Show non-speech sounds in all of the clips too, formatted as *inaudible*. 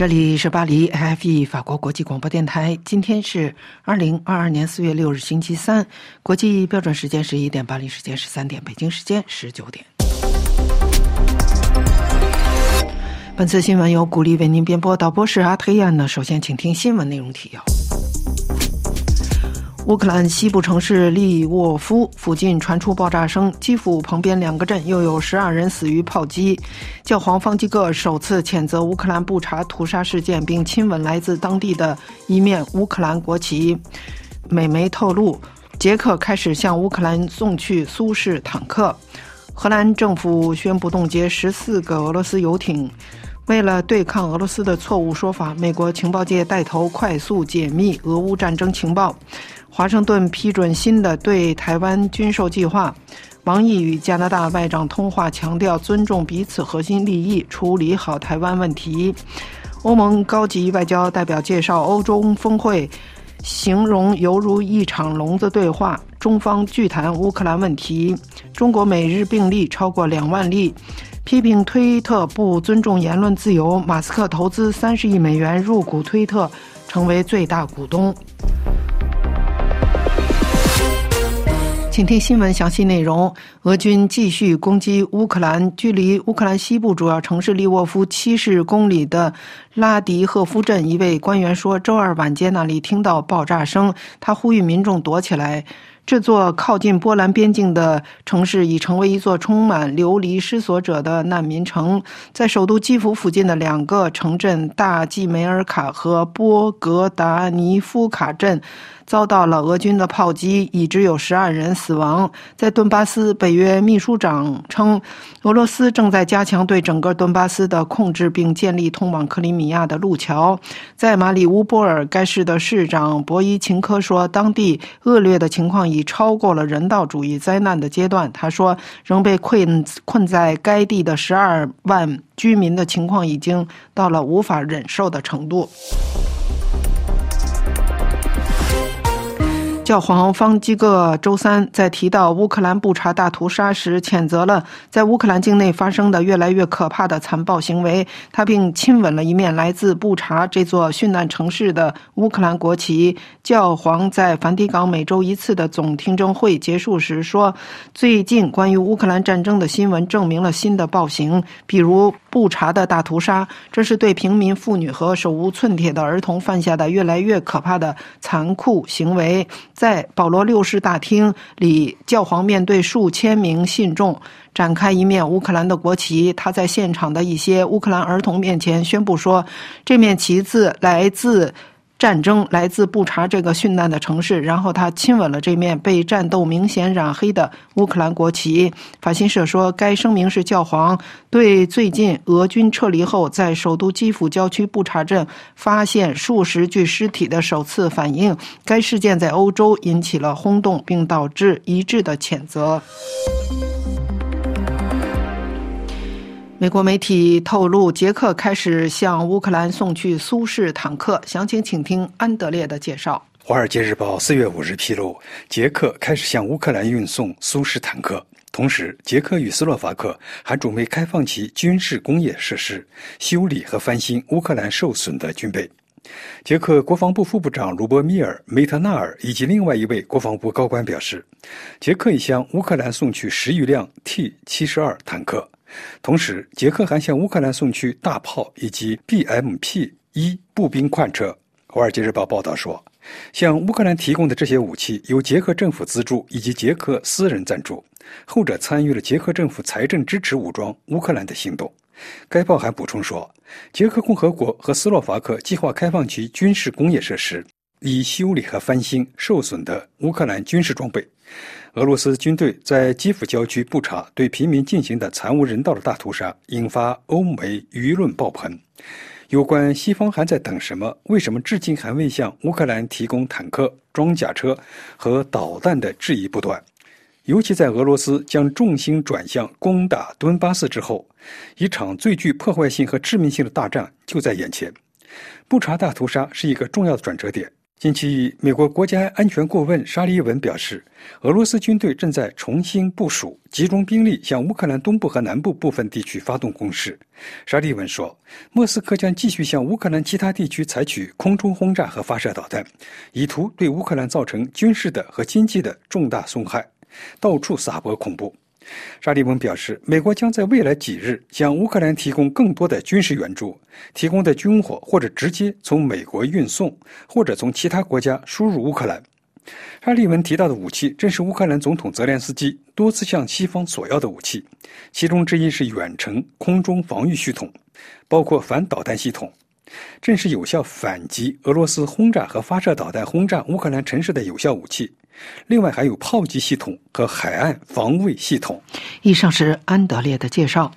这里是巴黎 FE 法国国际广播电台。今天是二零二二年四月六日，星期三，国际标准时间十一点，巴黎时间十三点，北京时间十九点。本次新闻由古力为您编播，导播是阿特亚呢。首先，请听新闻内容提要。乌克兰西部城市利沃夫附近传出爆炸声，基辅旁边两个镇又有十二人死于炮击。教皇方济各首次谴责乌克兰布查屠杀事件，并亲吻来自当地的一面乌克兰国旗。美媒透露，捷克开始向乌克兰送去苏式坦克。荷兰政府宣布冻结十四个俄罗斯游艇。为了对抗俄罗斯的错误说法，美国情报界带头快速解密俄乌战争情报。华盛顿批准新的对台湾军售计划。王毅与加拿大外长通话，强调尊重彼此核心利益，处理好台湾问题。欧盟高级外交代表介绍欧洲峰会，形容犹如一场聋子对话。中方拒谈乌克兰问题。中国每日病例超过两万例。批评推特不尊重言论自由。马斯克投资三十亿美元入股推特，成为最大股东。请听新闻详细内容。俄军继续攻击乌克兰，距离乌克兰西部主要城市利沃夫七十公里的拉迪赫夫镇，一位官员说，周二晚间那里听到爆炸声，他呼吁民众躲起来。这座靠近波兰边境的城市已成为一座充满流离失所者的难民城。在首都基辅附近的两个城镇大季梅尔卡和波格达尼夫卡镇。遭到了俄军的炮击，已知有十二人死亡。在顿巴斯，北约秘书长称，俄罗斯正在加强对整个顿巴斯的控制，并建立通往克里米亚的路桥。在马里乌波尔，该市的市长博伊琴科说，当地恶劣的情况已超过了人道主义灾难的阶段。他说，仍被困困在该地的十二万居民的情况已经到了无法忍受的程度。教皇方济各周三在提到乌克兰布查大屠杀时，谴责了在乌克兰境内发生的越来越可怕的残暴行为。他并亲吻了一面来自布查这座殉难城市的乌克兰国旗。教皇在梵蒂冈每周一次的总听证会结束时说：“最近关于乌克兰战争的新闻证明了新的暴行，比如布查的大屠杀。这是对平民妇女和手无寸铁的儿童犯下的越来越可怕的残酷行为。”在保罗六世大厅里，教皇面对数千名信众，展开一面乌克兰的国旗。他在现场的一些乌克兰儿童面前宣布说：“这面旗子来自。”战争来自布查这个殉难的城市，然后他亲吻了这面被战斗明显染黑的乌克兰国旗。法新社说，该声明是教皇对最近俄军撤离后在首都基辅郊区布查镇发现数十具尸体的首次反应。该事件在欧洲引起了轰动，并导致一致的谴责。美国媒体透露，捷克开始向乌克兰送去苏式坦克。详情，请听安德烈的介绍。《华尔街日报》四月五日披露，捷克开始向乌克兰运送苏式坦克，同时，捷克与斯洛伐克还准备开放其军事工业设施，修理和翻新乌克兰受损的军备。捷克国防部副部长卢波米尔·梅特纳尔以及另外一位国防部高官表示，捷克已向乌克兰送去十余辆 T 七十二坦克。同时，捷克还向乌克兰送去大炮以及 BMP 一步兵快车。《华尔街日报》报道说，向乌克兰提供的这些武器由捷克政府资助以及捷克私人赞助，后者参与了捷克政府财政支持武装乌克兰的行动。该报还补充说，捷克共和国和斯洛伐克计划开放其军事工业设施，以修理和翻新受损的乌克兰军事装备。俄罗斯军队在基辅郊区布查对平民进行的惨无人道的大屠杀，引发欧美舆论爆棚。有关西方还在等什么？为什么至今还未向乌克兰提供坦克、装甲车和导弹的质疑不断。尤其在俄罗斯将重心转向攻打顿巴斯之后，一场最具破坏性和致命性的大战就在眼前。布查大屠杀是一个重要的转折点。近期，美国国家安全顾问沙利文表示，俄罗斯军队正在重新部署，集中兵力向乌克兰东部和南部部分地区发动攻势。沙利文说，莫斯科将继续向乌克兰其他地区采取空中轰炸和发射导弹，以图对乌克兰造成军事的和经济的重大损害，到处撒播恐怖。沙利文表示，美国将在未来几日向乌克兰提供更多的军事援助，提供的军火或者直接从美国运送，或者从其他国家输入乌克兰。沙利文提到的武器，正是乌克兰总统泽连斯基多次向西方索要的武器，其中之一是远程空中防御系统，包括反导弹系统，正是有效反击俄罗斯轰炸和发射导弹轰炸乌克兰城市的有效武器。另外还有炮击系统和海岸防卫系统。以上是安德烈的介绍。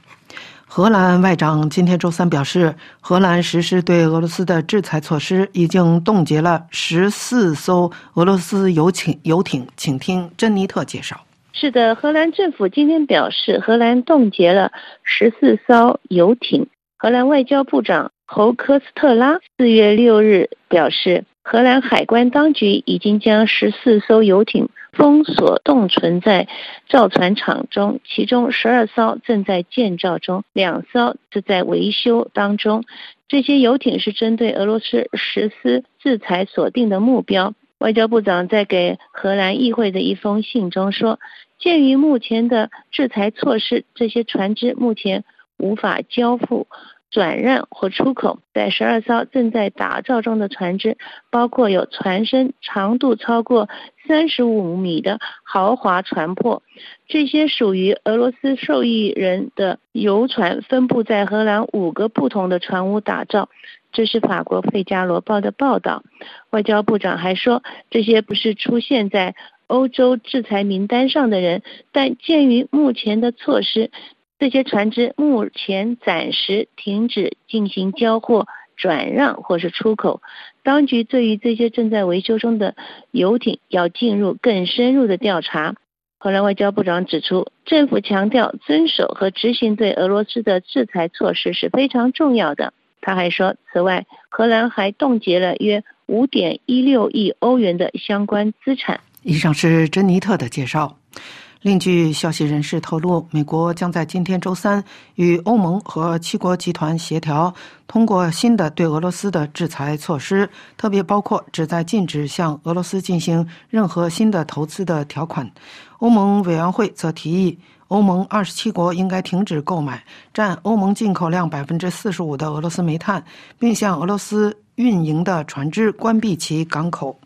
荷兰外长今天周三表示，荷兰实施对俄罗斯的制裁措施，已经冻结了十四艘俄罗斯游艇。游艇，请听珍妮特介绍。是的，荷兰政府今天表示，荷兰冻结了十四艘游艇。荷兰外交部长侯科斯特拉四月六日表示。荷兰海关当局已经将十四艘游艇封锁冻存在造船厂中，其中十二艘正在建造中，两艘是在维修当中。这些游艇是针对俄罗斯实施制裁锁定的目标。外交部长在给荷兰议会的一封信中说：“鉴于目前的制裁措施，这些船只目前无法交付。”转让或出口，在十二艘正在打造中的船只，包括有船身长度超过三十五米的豪华船舶。这些属于俄罗斯受益人的游船分布在荷兰五个不同的船坞打造。这是法国《费加罗报》的报道。外交部长还说，这些不是出现在欧洲制裁名单上的人，但鉴于目前的措施。这些船只目前暂时停止进行交货、转让或是出口。当局对于这些正在维修中的游艇要进入更深入的调查。荷兰外交部长指出，政府强调遵守和执行对俄罗斯的制裁措施是非常重要的。他还说，此外，荷兰还冻结了约五点一六亿欧元的相关资产。以上是珍妮特的介绍。另据消息人士透露，美国将在今天周三与欧盟和七国集团协调，通过新的对俄罗斯的制裁措施，特别包括旨在禁止向俄罗斯进行任何新的投资的条款。欧盟委员会则提议，欧盟二十七国应该停止购买占欧盟进口量百分之四十五的俄罗斯煤炭，并向俄罗斯运营的船只关闭其港口。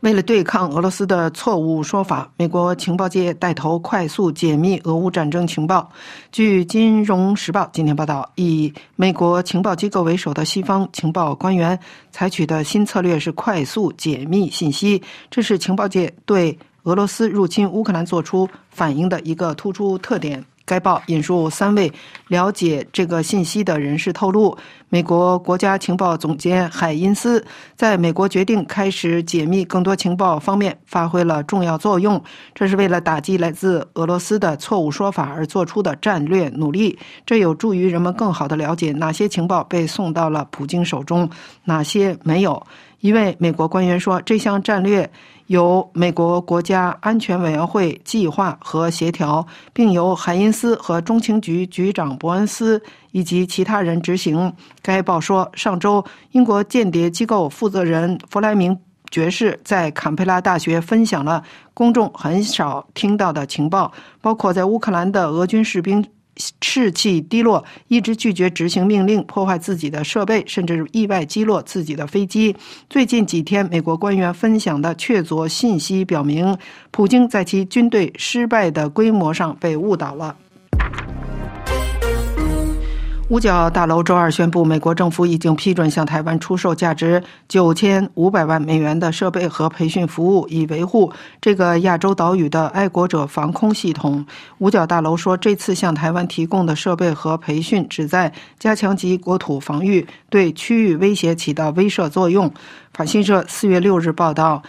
为了对抗俄罗斯的错误说法，美国情报界带头快速解密俄乌战争情报。据《金融时报》今天报道，以美国情报机构为首的西方情报官员采取的新策略是快速解密信息，这是情报界对俄罗斯入侵乌克兰做出反应的一个突出特点。该报引述三位了解这个信息的人士透露，美国国家情报总监海因斯在美国决定开始解密更多情报方面发挥了重要作用。这是为了打击来自俄罗斯的错误说法而做出的战略努力。这有助于人们更好地了解哪些情报被送到了普京手中，哪些没有。一位美国官员说：“这项战略。”由美国国家安全委员会计划和协调，并由海因斯和中情局局长伯恩斯以及其他人执行。该报说，上周英国间谍机构负责人弗莱明爵士在坎培拉大学分享了公众很少听到的情报，包括在乌克兰的俄军士兵。士气低落，一直拒绝执行命令，破坏自己的设备，甚至意外击落自己的飞机。最近几天，美国官员分享的确凿信息表明，普京在其军队失败的规模上被误导了。五角大楼周二宣布，美国政府已经批准向台湾出售价值九千五百万美元的设备和培训服务，以维护这个亚洲岛屿的爱国者防空系统。五角大楼说，这次向台湾提供的设备和培训旨在加强其国土防御，对区域威胁起到威慑作用。法新社四月六日报道。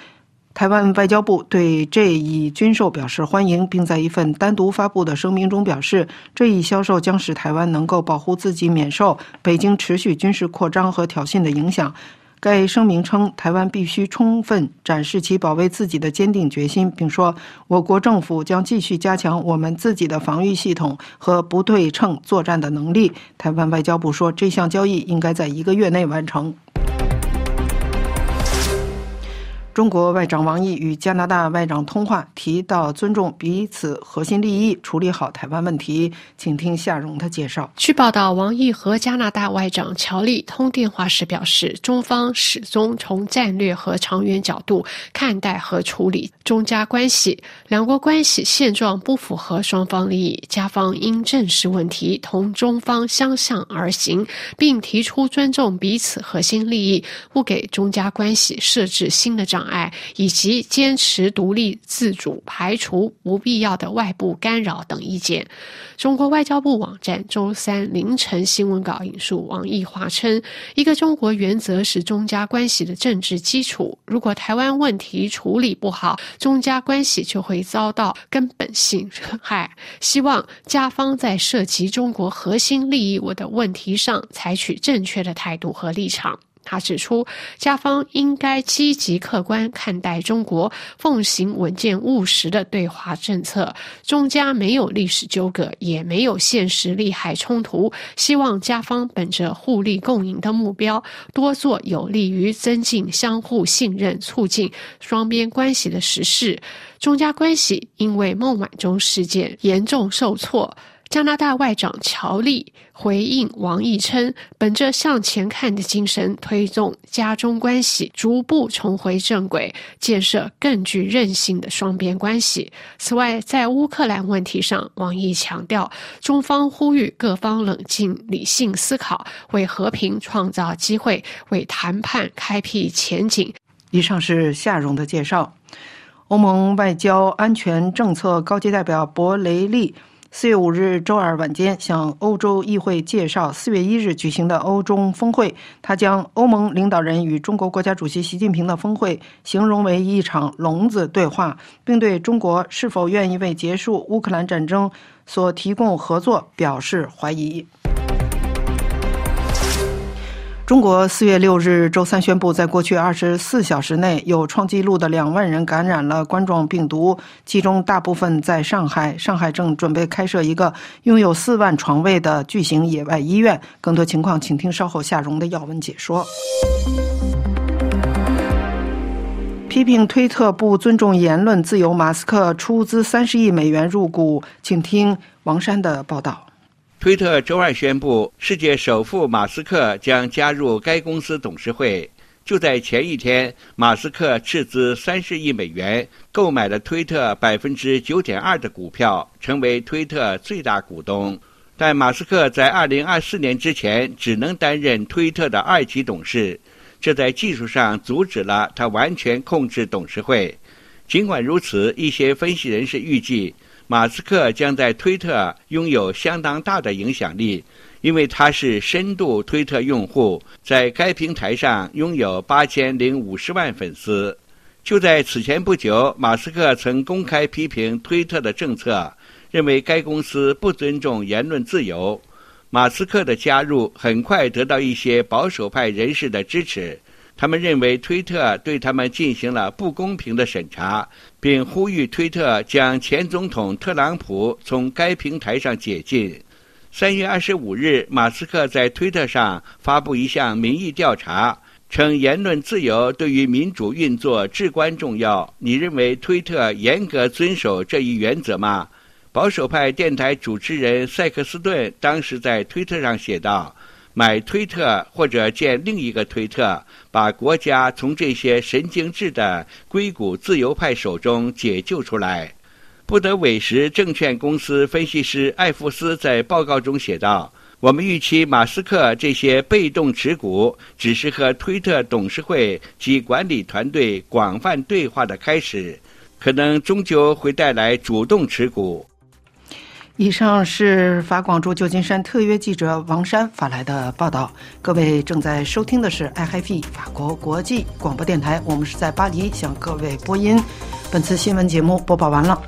台湾外交部对这一军售表示欢迎，并在一份单独发布的声明中表示，这一销售将使台湾能够保护自己免受北京持续军事扩张和挑衅的影响。该声明称，台湾必须充分展示其保卫自己的坚定决心，并说，我国政府将继续加强我们自己的防御系统和不对称作战的能力。台湾外交部说，这项交易应该在一个月内完成。中国外长王毅与加拿大外长通话，提到尊重彼此核心利益，处理好台湾问题。请听夏荣的介绍。据报道，王毅和加拿大外长乔利通电话时表示，中方始终从战略和长远角度看待和处理中加关系，两国关系现状不符合双方利益，加方应正视问题，同中方相向而行，并提出尊重彼此核心利益，不给中加关系设置新的障碍。爱以及坚持独立自主、排除不必要的外部干扰等意见。中国外交部网站周三凌晨新闻稿引述王毅话称：“一个中国原则是中加关系的政治基础。如果台湾问题处理不好，中加关系就会遭到根本性 *laughs* 损害。希望加方在涉及中国核心利益我的问题上采取正确的态度和立场。”他指出，加方应该积极客观看待中国，奉行稳健务实的对华政策。中加没有历史纠葛，也没有现实利害冲突。希望加方本着互利共赢的目标，多做有利于增进相互信任、促进双边关系的实事。中加关系因为孟晚舟事件严重受挫。加拿大外长乔利回应王毅称：“本着向前看的精神，推动加中关系逐步重回正轨，建设更具韧性的双边关系。”此外，在乌克兰问题上，王毅强调，中方呼吁各方冷静理性思考，为和平创造机会，为谈判开辟前景。以上是夏荣的介绍。欧盟外交安全政策高级代表博雷利。四月五日周二晚间，向欧洲议会介绍四月一日举行的欧中峰会。他将欧盟领导人与中国国家主席习近平的峰会形容为一场聋子对话，并对中国是否愿意为结束乌克兰战争所提供合作表示怀疑。中国四月六日周三宣布，在过去二十四小时内有创纪录的两万人感染了冠状病毒，其中大部分在上海。上海正准备开设一个拥有四万床位的巨型野外医院。更多情况，请听稍后夏蓉的要闻解说。批评推特不尊重言论自由，马斯克出资三十亿美元入股，请听王山的报道。推特周二宣布，世界首富马斯克将加入该公司董事会。就在前一天，马斯克斥资三十亿美元购买了推特百分之九点二的股票，成为推特最大股东。但马斯克在二零二四年之前只能担任推特的二级董事，这在技术上阻止了他完全控制董事会。尽管如此，一些分析人士预计。马斯克将在推特拥有相当大的影响力，因为他是深度推特用户，在该平台上拥有八千零五十万粉丝。就在此前不久，马斯克曾公开批评推特的政策，认为该公司不尊重言论自由。马斯克的加入很快得到一些保守派人士的支持。他们认为推特对他们进行了不公平的审查，并呼吁推特将前总统特朗普从该平台上解禁。三月二十五日，马斯克在推特上发布一项民意调查，称言论自由对于民主运作至关重要。你认为推特严格遵守这一原则吗？保守派电台主持人塞克斯顿当时在推特上写道。买推特或者建另一个推特，把国家从这些神经质的硅谷自由派手中解救出来。不得委实证券公司分析师艾弗斯在报告中写道：“我们预期马斯克这些被动持股只是和推特董事会及管理团队广泛对话的开始，可能终究会带来主动持股。”以上是法广驻旧金山特约记者王山发来的报道。各位正在收听的是 iHF 法国国际广播电台，我们是在巴黎向各位播音。本次新闻节目播报完了。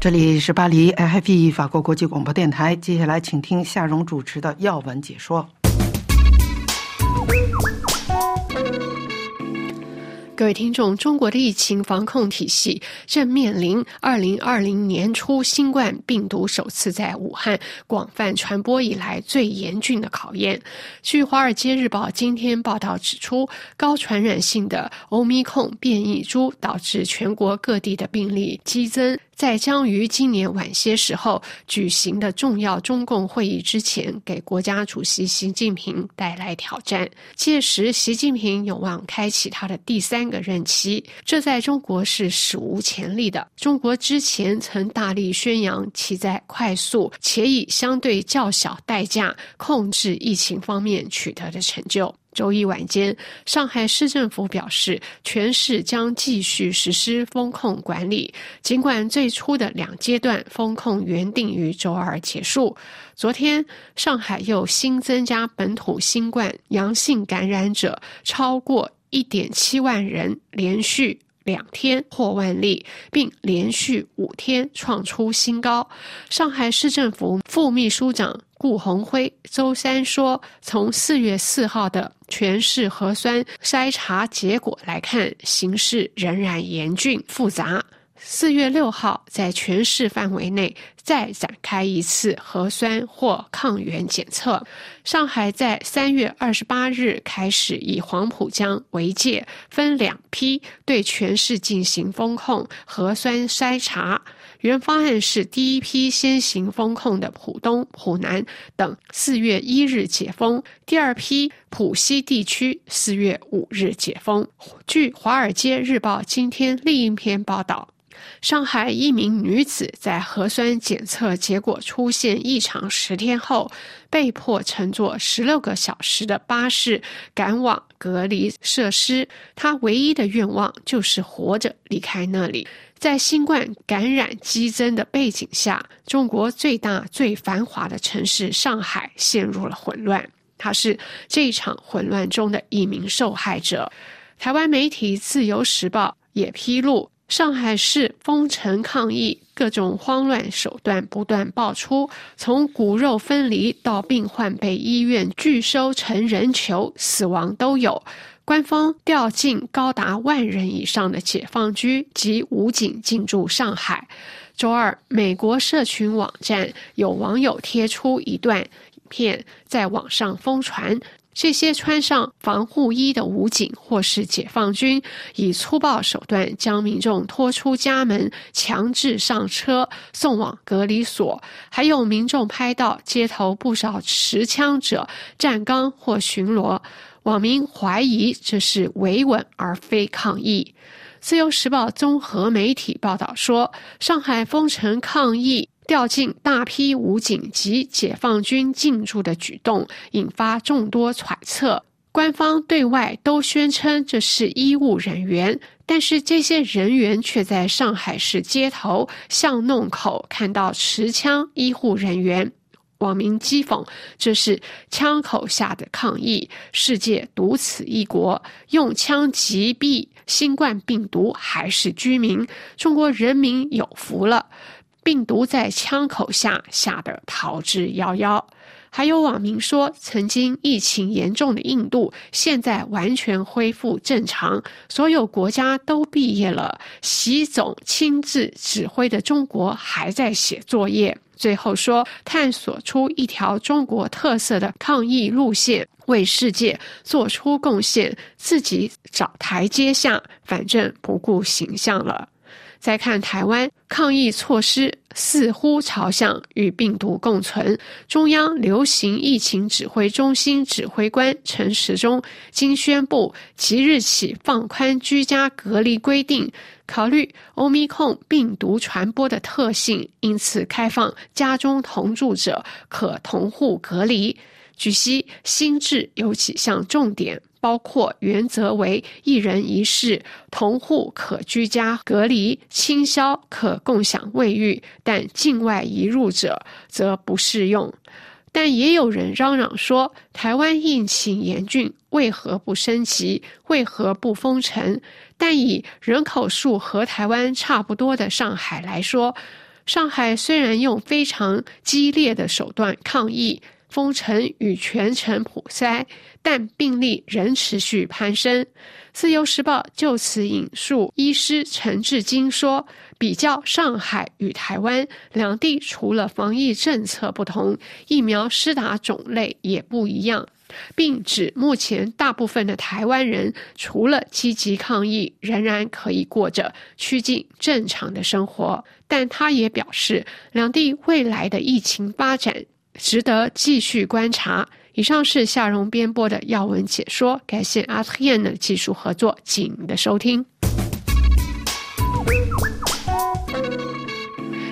这里是巴黎 iHF 法国国际广播电台，接下来请听夏荣主持的要闻解说。各位听众，中国的疫情防控体系正面临二零二零年初新冠病毒首次在武汉广泛传播以来最严峻的考验。据《华尔街日报》今天报道指出，高传染性的欧米控变异株导致全国各地的病例激增。在将于今年晚些时候举行的重要中共会议之前，给国家主席习近平带来挑战。届时，习近平有望开启他的第三个任期，这在中国是史无前例的。中国之前曾大力宣扬其在快速且以相对较小代价控制疫情方面取得的成就。周一晚间，上海市政府表示，全市将继续实施风控管理。尽管最初的两阶段风控原定于周二结束，昨天上海又新增加本土新冠阳性感染者超过一点七万人，连续。两天破万例，并连续五天创出新高。上海市政府副秘书长顾鸿辉周三说：“从四月四号的全市核酸筛查结果来看，形势仍然严峻复杂。”四月六号，在全市范围内再展开一次核酸或抗原检测。上海在三月二十八日开始以黄浦江为界，分两批对全市进行封控核酸筛查。原方案是第一批先行封控的浦东、浦南等四月一日解封，第二批浦西地区四月五日解封。据《华尔街日报》今天另一篇报道。上海一名女子在核酸检测结果出现异常十天后，被迫乘坐十六个小时的巴士赶往隔离设施。她唯一的愿望就是活着离开那里。在新冠感染激增的背景下，中国最大最繁华的城市上海陷入了混乱。她是这场混乱中的一名受害者。台湾媒体《自由时报》也披露。上海市封城抗议，各种慌乱手段不断爆出，从骨肉分离到病患被医院拒收成人球，死亡都有。官方调进高达万人以上的解放军及武警进驻上海。周二，美国社群网站有网友贴出一段影片，在网上疯传。这些穿上防护衣的武警或是解放军，以粗暴手段将民众拖出家门，强制上车送往隔离所。还有民众拍到街头不少持枪者站岗或巡逻，网民怀疑这是维稳而非抗议。自由时报综合媒体报道说，上海封城抗议。调进大批武警及解放军进驻的举动，引发众多揣测。官方对外都宣称这是医务人员，但是这些人员却在上海市街头巷弄口看到持枪医护人员。网民讥讽：“这是枪口下的抗议，世界独此一国，用枪击毙新冠病毒还是居民？中国人民有福了。”病毒在枪口下吓得逃之夭夭。还有网民说，曾经疫情严重的印度现在完全恢复正常，所有国家都毕业了。习总亲自指挥的中国还在写作业。最后说，探索出一条中国特色的抗疫路线，为世界做出贡献，自己找台阶下，反正不顾形象了。再看台湾抗疫措施，似乎朝向与病毒共存。中央流行疫情指挥中心指挥官陈时中今宣布，即日起放宽居家隔离规定，考虑欧米控病毒传播的特性，因此开放家中同住者可同户隔离。据悉，新制有几项重点，包括原则为一人一室，同户可居家隔离，清宵可共享卫浴，但境外移入者则不适用。但也有人嚷嚷说，台湾疫情严峻，为何不升级？为何不封城？但以人口数和台湾差不多的上海来说，上海虽然用非常激烈的手段抗议封城与全城普筛，但病例仍持续攀升。自由时报就此引述医师陈志金说。比较上海与台湾两地，除了防疫政策不同，疫苗施打种类也不一样，并指目前大部分的台湾人除了积极抗疫，仍然可以过着趋近正常的生活。但他也表示，两地未来的疫情发展值得继续观察。以上是夏荣编播的要闻解说，感谢阿特燕的技术合作，请您的收听。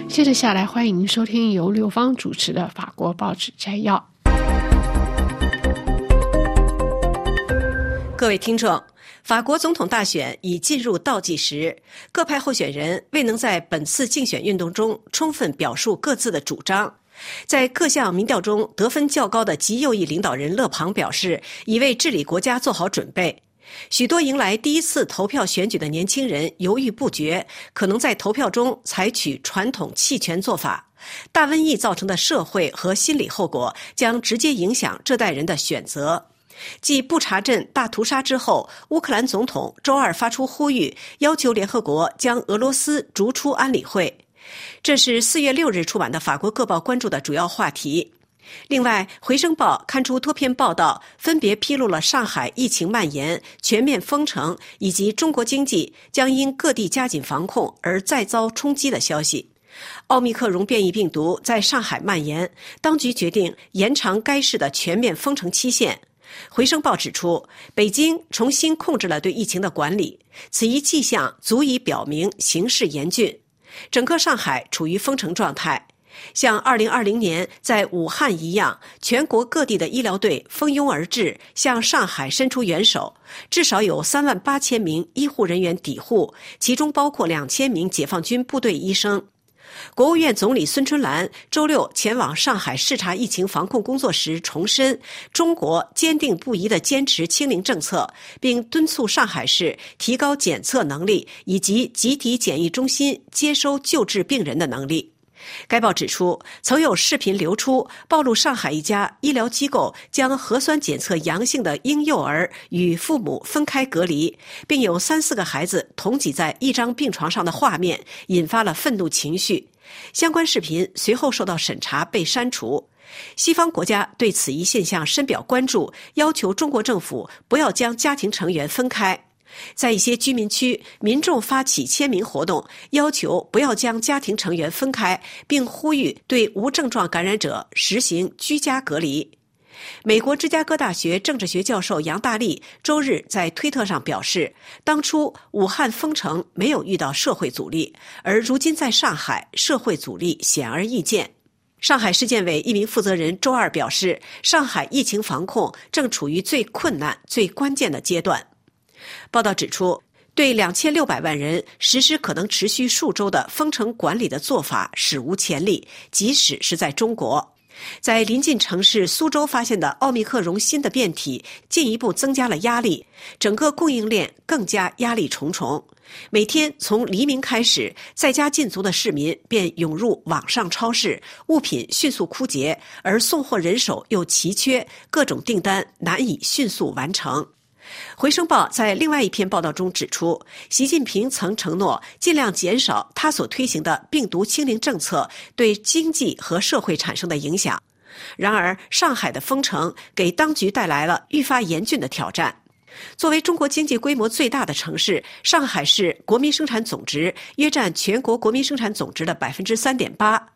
接着下来，欢迎收听由刘芳主持的《法国报纸摘要》。各位听众，法国总统大选已进入倒计时，各派候选人未能在本次竞选运动中充分表述各自的主张。在各项民调中得分较高的极右翼领导人勒庞表示，已为治理国家做好准备。许多迎来第一次投票选举的年轻人犹豫不决，可能在投票中采取传统弃权做法。大瘟疫造成的社会和心理后果将直接影响这代人的选择。继布查镇大屠杀之后，乌克兰总统周二发出呼吁，要求联合国将俄罗斯逐出安理会。这是四月六日出版的法国各报关注的主要话题。另外，《回声报》刊出多篇报道，分别披露了上海疫情蔓延、全面封城以及中国经济将因各地加紧防控而再遭冲击的消息。奥密克戎变异病毒在上海蔓延，当局决定延长该市的全面封城期限。《回声报》指出，北京重新控制了对疫情的管理，此一迹象足以表明形势严峻，整个上海处于封城状态。像二零二零年在武汉一样，全国各地的医疗队蜂拥而至，向上海伸出援手。至少有三万八千名医护人员抵沪，其中包括两千名解放军部队医生。国务院总理孙春兰周六前往上海视察疫情防控工作时，重申中国坚定不移地坚持清零政策，并敦促上海市提高检测能力以及集体检疫中心接收救治病人的能力。该报指出，曾有视频流出，暴露上海一家医疗机构将核酸检测阳性的婴幼儿与父母分开隔离，并有三四个孩子同挤在一张病床上的画面，引发了愤怒情绪。相关视频随后受到审查被删除。西方国家对此一现象深表关注，要求中国政府不要将家庭成员分开。在一些居民区，民众发起签名活动，要求不要将家庭成员分开，并呼吁对无症状感染者实行居家隔离。美国芝加哥大学政治学教授杨大力周日在推特上表示，当初武汉封城没有遇到社会阻力，而如今在上海，社会阻力显而易见。上海市建委一名负责人周二表示，上海疫情防控正处于最困难、最关键的阶段。报道指出，对两千六百万人实施可能持续数周的封城管理的做法史无前例，即使是在中国，在临近城市苏州发现的奥密克戎新的变体，进一步增加了压力，整个供应链更加压力重重。每天从黎明开始，在家禁足的市民便涌入网上超市，物品迅速枯竭，而送货人手又奇缺，各种订单难以迅速完成。回声报在另外一篇报道中指出，习近平曾承诺尽量减少他所推行的病毒清零政策对经济和社会产生的影响。然而，上海的封城给当局带来了愈发严峻的挑战。作为中国经济规模最大的城市，上海市国民生产总值约占全国国民生产总值的百分之三点八。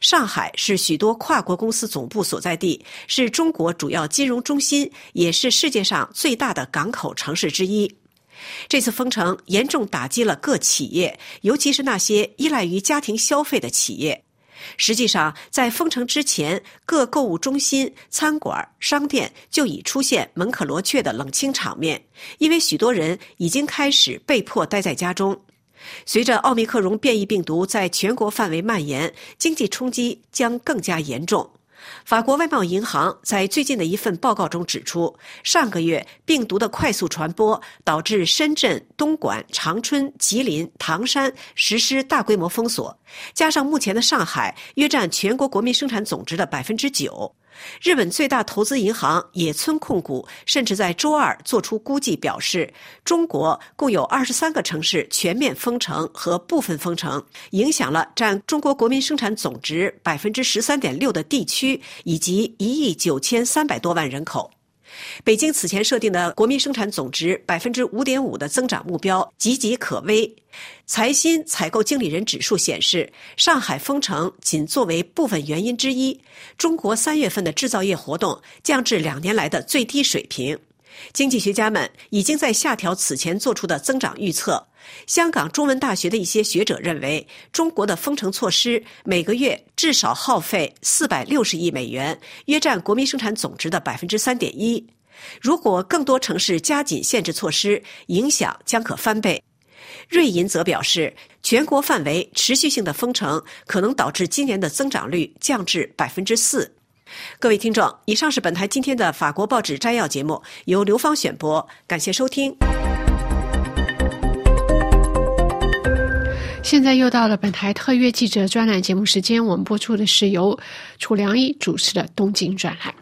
上海是许多跨国公司总部所在地，是中国主要金融中心，也是世界上最大的港口城市之一。这次封城严重打击了各企业，尤其是那些依赖于家庭消费的企业。实际上，在封城之前，各购物中心、餐馆、商店就已出现门可罗雀的冷清场面，因为许多人已经开始被迫待在家中。随着奥密克戎变异病毒在全国范围蔓延，经济冲击将更加严重。法国外贸银行在最近的一份报告中指出，上个月病毒的快速传播导致深圳、东莞、长春、吉林、唐山实施大规模封锁，加上目前的上海，约占全国国民生产总值的百分之九。日本最大投资银行野村控股甚至在周二做出估计，表示中国共有二十三个城市全面封城和部分封城，影响了占中国国民生产总值百分之十三点六的地区以及一亿九千三百多万人口。北京此前设定的国民生产总值百分之五点五的增长目标岌岌可危。财新采购经理人指数显示，上海封城仅作为部分原因之一。中国三月份的制造业活动降至两年来的最低水平。经济学家们已经在下调此前做出的增长预测。香港中文大学的一些学者认为，中国的封城措施每个月至少耗费四百六十亿美元，约占国民生产总值的百分之三点一。如果更多城市加紧限制措施，影响将可翻倍。瑞银则表示，全国范围持续性的封城可能导致今年的增长率降至百分之四。各位听众，以上是本台今天的法国报纸摘要节目，由刘芳选播，感谢收听。现在又到了本台特约记者专栏节目时间，我们播出的是由楚良一主持的东京专栏。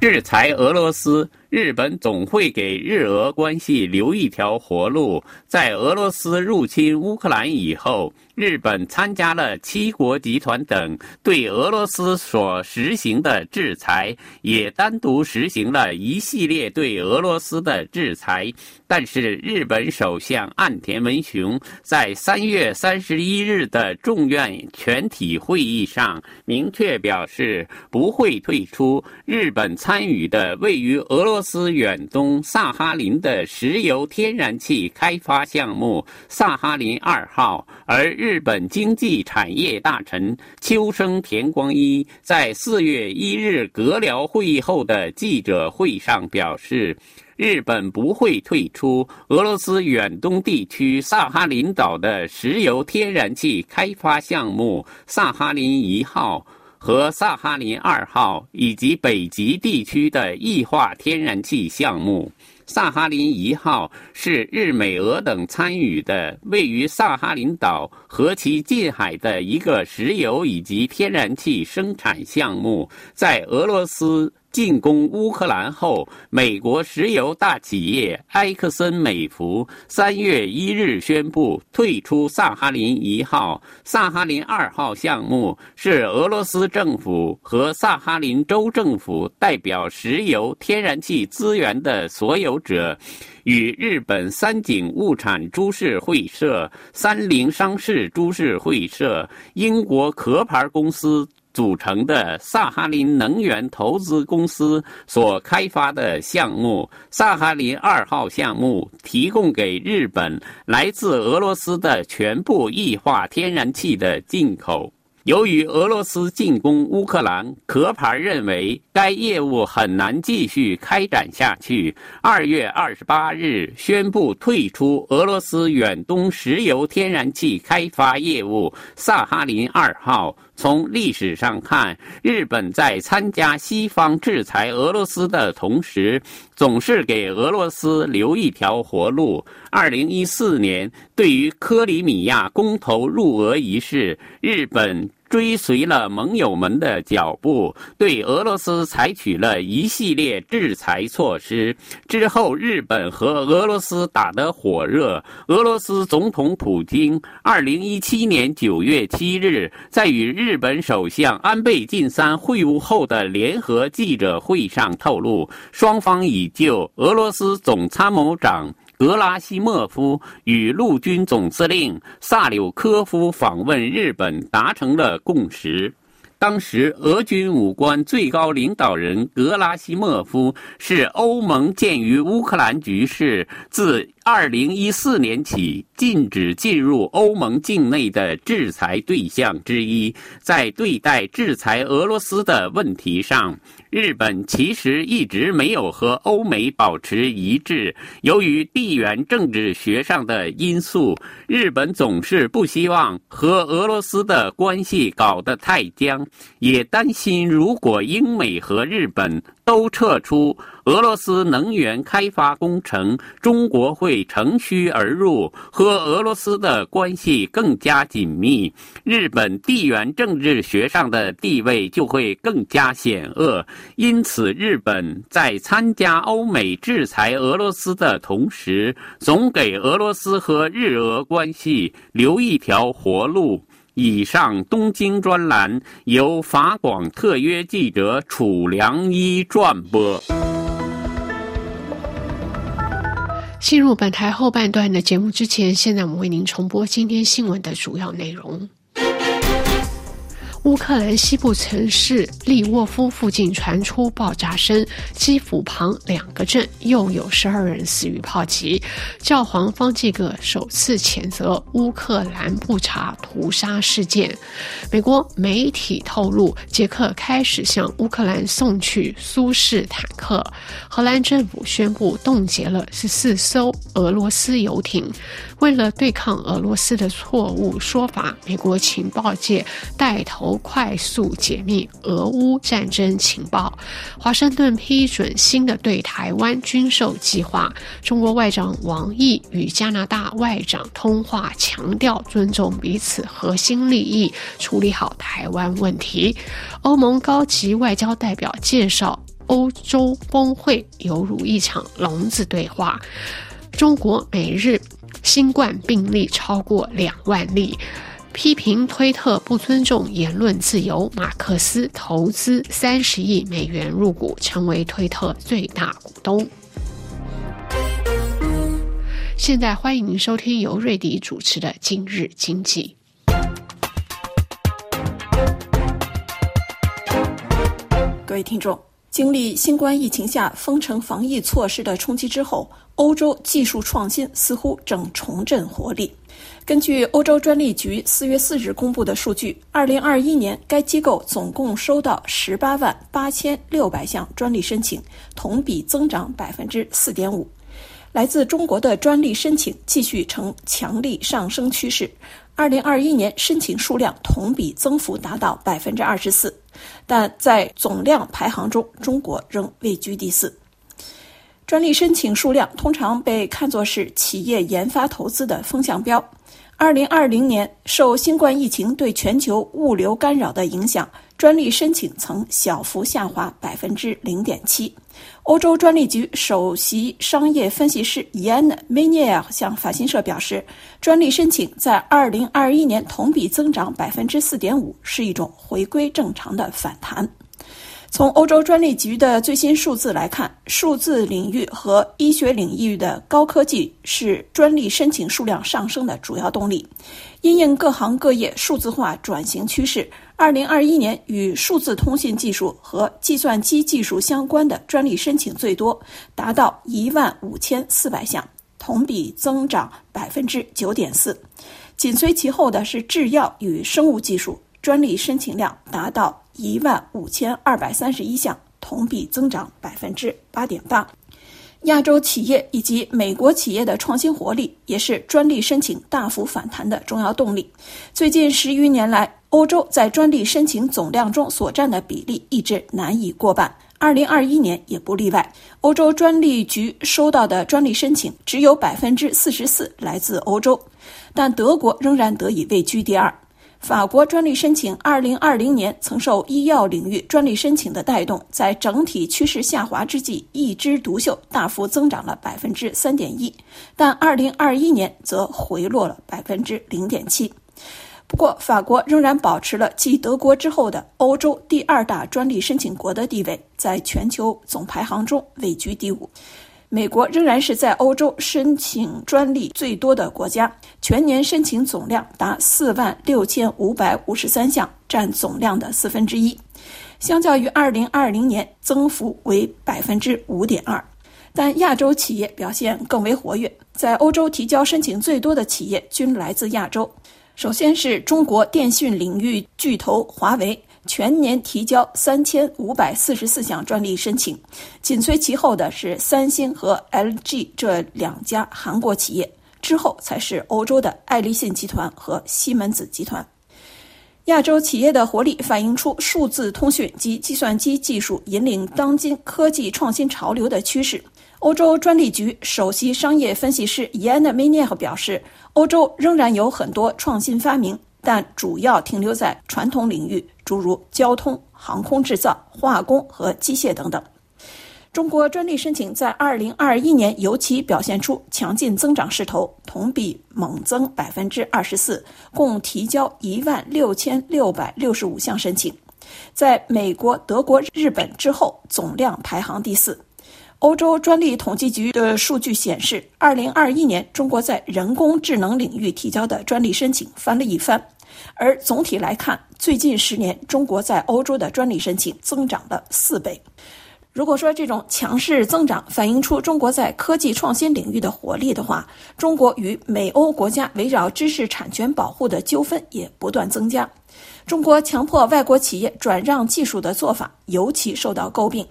制裁俄罗斯。日本总会给日俄关系留一条活路。在俄罗斯入侵乌克兰以后，日本参加了七国集团等对俄罗斯所实行的制裁，也单独实行了一系列对俄罗斯的制裁。但是，日本首相岸田文雄在三月三十一日的众院全体会议上明确表示，不会退出日本参与的位于俄罗。斯远东萨哈林的石油天然气开发项目萨哈林二号，而日本经济产业大臣秋生田光一在四月一日阁僚会议后的记者会上表示，日本不会退出俄罗斯远东地区萨哈林岛的石油天然气开发项目萨哈林一号。和萨哈林二号以及北极地区的液化天然气项目，萨哈林一号是日美俄等参与的，位于萨哈林岛和其近海的一个石油以及天然气生产项目，在俄罗斯。进攻乌克兰后，美国石油大企业埃克森美孚三月一日宣布退出萨哈林一号、萨哈林二号项目，是俄罗斯政府和萨哈林州政府代表石油天然气资源的所有者，与日本三井物产株式会社、三菱商事株式会社、英国壳牌公司。组成的萨哈林能源投资公司所开发的项目——萨哈林二号项目，提供给日本来自俄罗斯的全部液化天然气的进口。由于俄罗斯进攻乌克兰，壳牌认为该业务很难继续开展下去。二月二十八日宣布退出俄罗斯远东石油天然气开发业务萨哈林二号。从历史上看，日本在参加西方制裁俄罗斯的同时，总是给俄罗斯留一条活路。二零一四年，对于克里米亚公投入俄一事，日本。追随了盟友们的脚步，对俄罗斯采取了一系列制裁措施。之后，日本和俄罗斯打得火热。俄罗斯总统普京二零一七年九月七日在与日本首相安倍晋三会晤后的联合记者会上透露，双方已就俄罗斯总参谋长。格拉西莫夫与陆军总司令萨柳科夫访问日本达成了共识。当时，俄军武官最高领导人格拉西莫夫是欧盟鉴于乌克兰局势，自二零一四年起禁止进入欧盟境内的制裁对象之一。在对待制裁俄罗斯的问题上，日本其实一直没有和欧美保持一致。由于地缘政治学上的因素，日本总是不希望和俄罗斯的关系搞得太僵，也担心如果英美和日本都撤出俄罗斯能源开发工程，中国会乘虚而入，和俄罗斯的关系更加紧密，日本地缘政治学上的地位就会更加险恶。因此，日本在参加欧美制裁俄罗斯的同时，总给俄罗斯和日俄关系留一条活路。以上东京专栏由法广特约记者楚良一转播。进入本台后半段的节目之前，现在我们为您重播今天新闻的主要内容。乌克兰西部城市利沃夫附近传出爆炸声，基辅旁两个镇又有十二人死于炮击。教皇方济各首次谴责乌克兰布查屠杀事件。美国媒体透露，捷克开始向乌克兰送去苏式坦克。荷兰政府宣布冻结了十四艘俄罗斯游艇。为了对抗俄罗斯的错误说法，美国情报界带头快速解密俄乌战争情报。华盛顿批准新的对台湾军售计划。中国外长王毅与加拿大外长通话，强调尊重彼此核心利益，处理好台湾问题。欧盟高级外交代表介绍欧洲峰会犹如一场聋子对话。中国每日。新冠病例超过两万例，批评推特不尊重言论自由。马克思投资三十亿美元入股，成为推特最大股东。现在欢迎您收听由瑞迪主持的《今日经济》。各位听众，经历新冠疫情下封城防疫措施的冲击之后。欧洲技术创新似乎正重振活力。根据欧洲专利局四月四日公布的数据，二零二一年该机构总共收到十八万八千六百项专利申请，同比增长百分之四点五。来自中国的专利申请继续呈强力上升趋势，二零二一年申请数量同比增幅达到百分之二十四，但在总量排行中，中国仍位居第四。专利申请数量通常被看作是企业研发投资的风向标。二零二零年，受新冠疫情对全球物流干扰的影响，专利申请曾小幅下滑百分之零点七。欧洲专利局首席商业分析师伊安·梅涅尔向法新社表示，专利申请在二零二一年同比增长百分之四点五，是一种回归正常的反弹。从欧洲专利局的最新数字来看，数字领域和医学领域的高科技是专利申请数量上升的主要动力。因应各行各业数字化转型趋势，二零二一年与数字通信技术和计算机技术相关的专利申请最多，达到一万五千四百项，同比增长百分之九点四。紧随其后的是制药与生物技术，专利申请量达到。一万五千二百三十一项，同比增长百分之八点八。亚洲企业以及美国企业的创新活力，也是专利申请大幅反弹的重要动力。最近十余年来，欧洲在专利申请总量中所占的比例一直难以过半，二零二一年也不例外。欧洲专利局收到的专利申请只有百分之四十四来自欧洲，但德国仍然得以位居第二。法国专利申请，二零二零年曾受医药领域专利申请的带动，在整体趋势下滑之际，一枝独秀，大幅增长了百分之三点一。但二零二一年则回落了百分之零点七。不过，法国仍然保持了继德国之后的欧洲第二大专利申请国的地位，在全球总排行中位居第五。美国仍然是在欧洲申请专利最多的国家，全年申请总量达四万六千五百五十三项，占总量的四分之一，相较于二零二零年增幅为百分之五点二。但亚洲企业表现更为活跃。在欧洲提交申请最多的企业均来自亚洲。首先是中国电讯领域巨头华为，全年提交三千五百四十四项专利申请，紧随其后的是三星和 LG 这两家韩国企业，之后才是欧洲的爱立信集团和西门子集团。亚洲企业的活力反映出数字通讯及计算机技术引领当今科技创新潮流的趋势。欧洲专利局首席商业分析师 Yan Minier 表示，欧洲仍然有很多创新发明，但主要停留在传统领域，诸如交通、航空制造、化工和机械等等。中国专利申请在2021年尤其表现出强劲增长势头，同比猛增24%，共提交16,665项申请，在美国、德国、日本之后，总量排行第四。欧洲专利统计局的数据显示，2021年中国在人工智能领域提交的专利申请翻了一番，而总体来看，最近十年中国在欧洲的专利申请增长了四倍。如果说这种强势增长反映出中国在科技创新领域的活力的话，中国与美欧国家围绕知识产权保护的纠纷也不断增加。中国强迫外国企业转让技术的做法尤其受到诟病。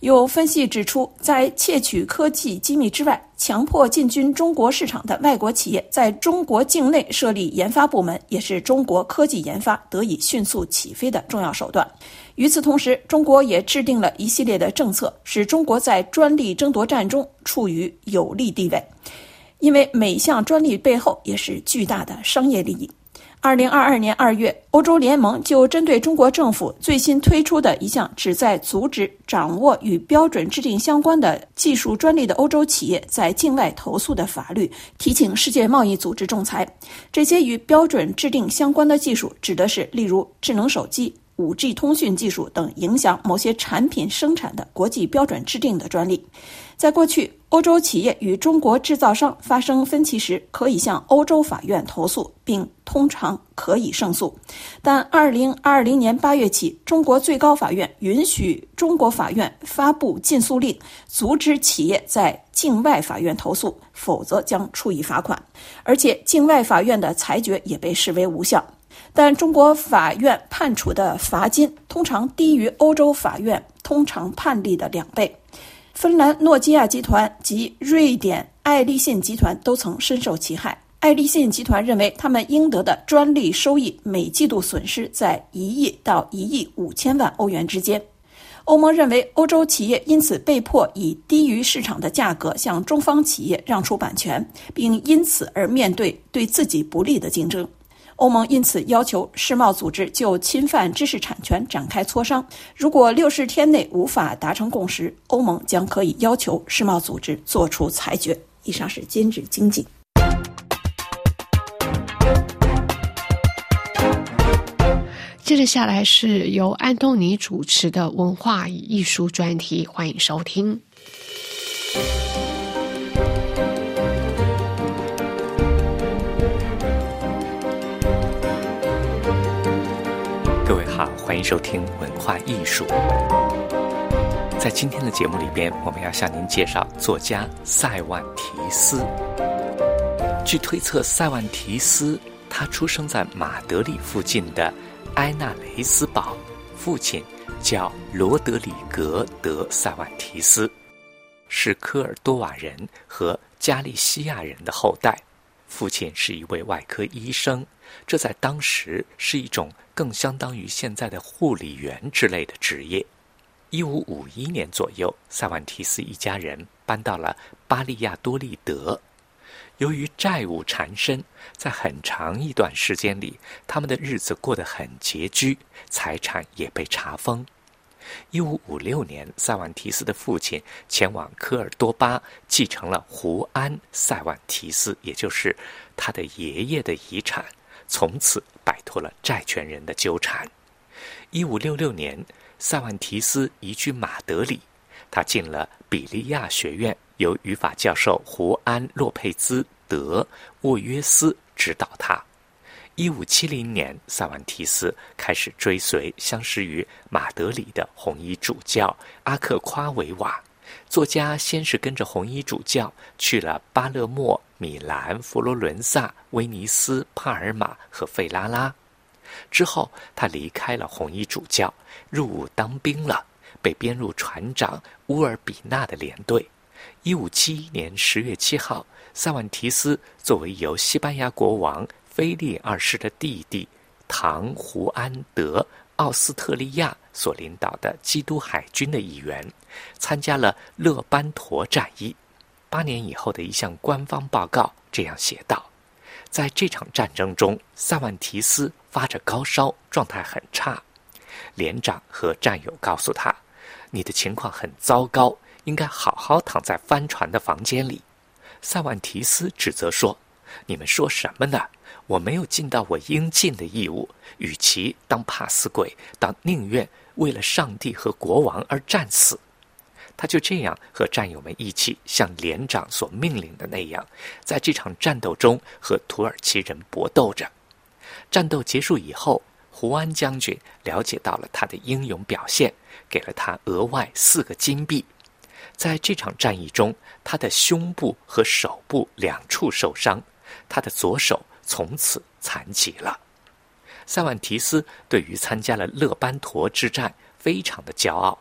有分析指出，在窃取科技机密之外，强迫进军中国市场的外国企业在中国境内设立研发部门，也是中国科技研发得以迅速起飞的重要手段。与此同时，中国也制定了一系列的政策，使中国在专利争夺战中处于有利地位，因为每项专利背后也是巨大的商业利益。二零二二年二月，欧洲联盟就针对中国政府最新推出的一项旨在阻止掌握与标准制定相关的技术专利的欧洲企业在境外投诉的法律，提请世界贸易组织仲裁。这些与标准制定相关的技术，指的是例如智能手机。五 G 通讯技术等影响某些产品生产的国际标准制定的专利，在过去，欧洲企业与中国制造商发生分歧时，可以向欧洲法院投诉，并通常可以胜诉。但2020年8月起，中国最高法院允许中国法院发布禁诉令，阻止企业在境外法院投诉，否则将处以罚款。而且，境外法院的裁决也被视为无效。但中国法院判处的罚金通常低于欧洲法院通常判例的两倍。芬兰诺基亚集团及瑞典爱立信集团都曾深受其害。爱立信集团认为，他们应得的专利收益每季度损失在一亿到一亿五千万欧元之间。欧盟认为，欧洲企业因此被迫以低于市场的价格向中方企业让出版权，并因此而面对对自己不利的竞争。欧盟因此要求世贸组织就侵犯知识产权展开磋商。如果六十天内无法达成共识，欧盟将可以要求世贸组织作出裁决。以上是今日经济。接着下来是由安东尼主持的文化与艺术专题，欢迎收听。收听文化艺术。在今天的节目里边，我们要向您介绍作家塞万提斯。据推测，塞万提斯他出生在马德里附近的埃纳雷斯堡，父亲叫罗德里格·德·塞万提斯，是科尔多瓦人和加利西亚人的后代。父亲是一位外科医生，这在当时是一种更相当于现在的护理员之类的职业。一五五一年左右，塞万提斯一家人搬到了巴利亚多利德。由于债务缠身，在很长一段时间里，他们的日子过得很拮据，财产也被查封。一五五六年，塞万提斯的父亲前往科尔多巴，继承了胡安·塞万提斯，也就是他的爷爷的遗产，从此摆脱了债权人的纠缠。一五六六年，塞万提斯移居马德里，他进了比利亚学院，由语法教授胡安·洛佩兹·德沃约斯指导他。一五七零年，萨万提斯开始追随相识于马德里的红衣主教阿克夸维瓦，作家先是跟着红衣主教去了巴勒莫、米兰、佛罗伦萨、威尼斯、帕尔马和费拉拉，之后他离开了红衣主教，入伍当兵了，被编入船长乌尔比纳的连队。一五七一年十月七号，塞万提斯作为由西班牙国王菲利二世的弟弟唐胡安德奥斯特利亚所领导的基督海军的一员。参加了勒班陀战役。八年以后的一项官方报告这样写道：在这场战争中，萨万提斯发着高烧，状态很差。连长和战友告诉他：“你的情况很糟糕，应该好好躺在帆船的房间里。”萨万提斯指责说：“你们说什么呢？我没有尽到我应尽的义务。与其当怕死鬼，倒宁愿为了上帝和国王而战死。”他就这样和战友们一起，像连长所命令的那样，在这场战斗中和土耳其人搏斗着。战斗结束以后，胡安将军了解到了他的英勇表现，给了他额外四个金币。在这场战役中，他的胸部和手部两处受伤，他的左手从此残疾了。塞万提斯对于参加了勒班陀之战非常的骄傲。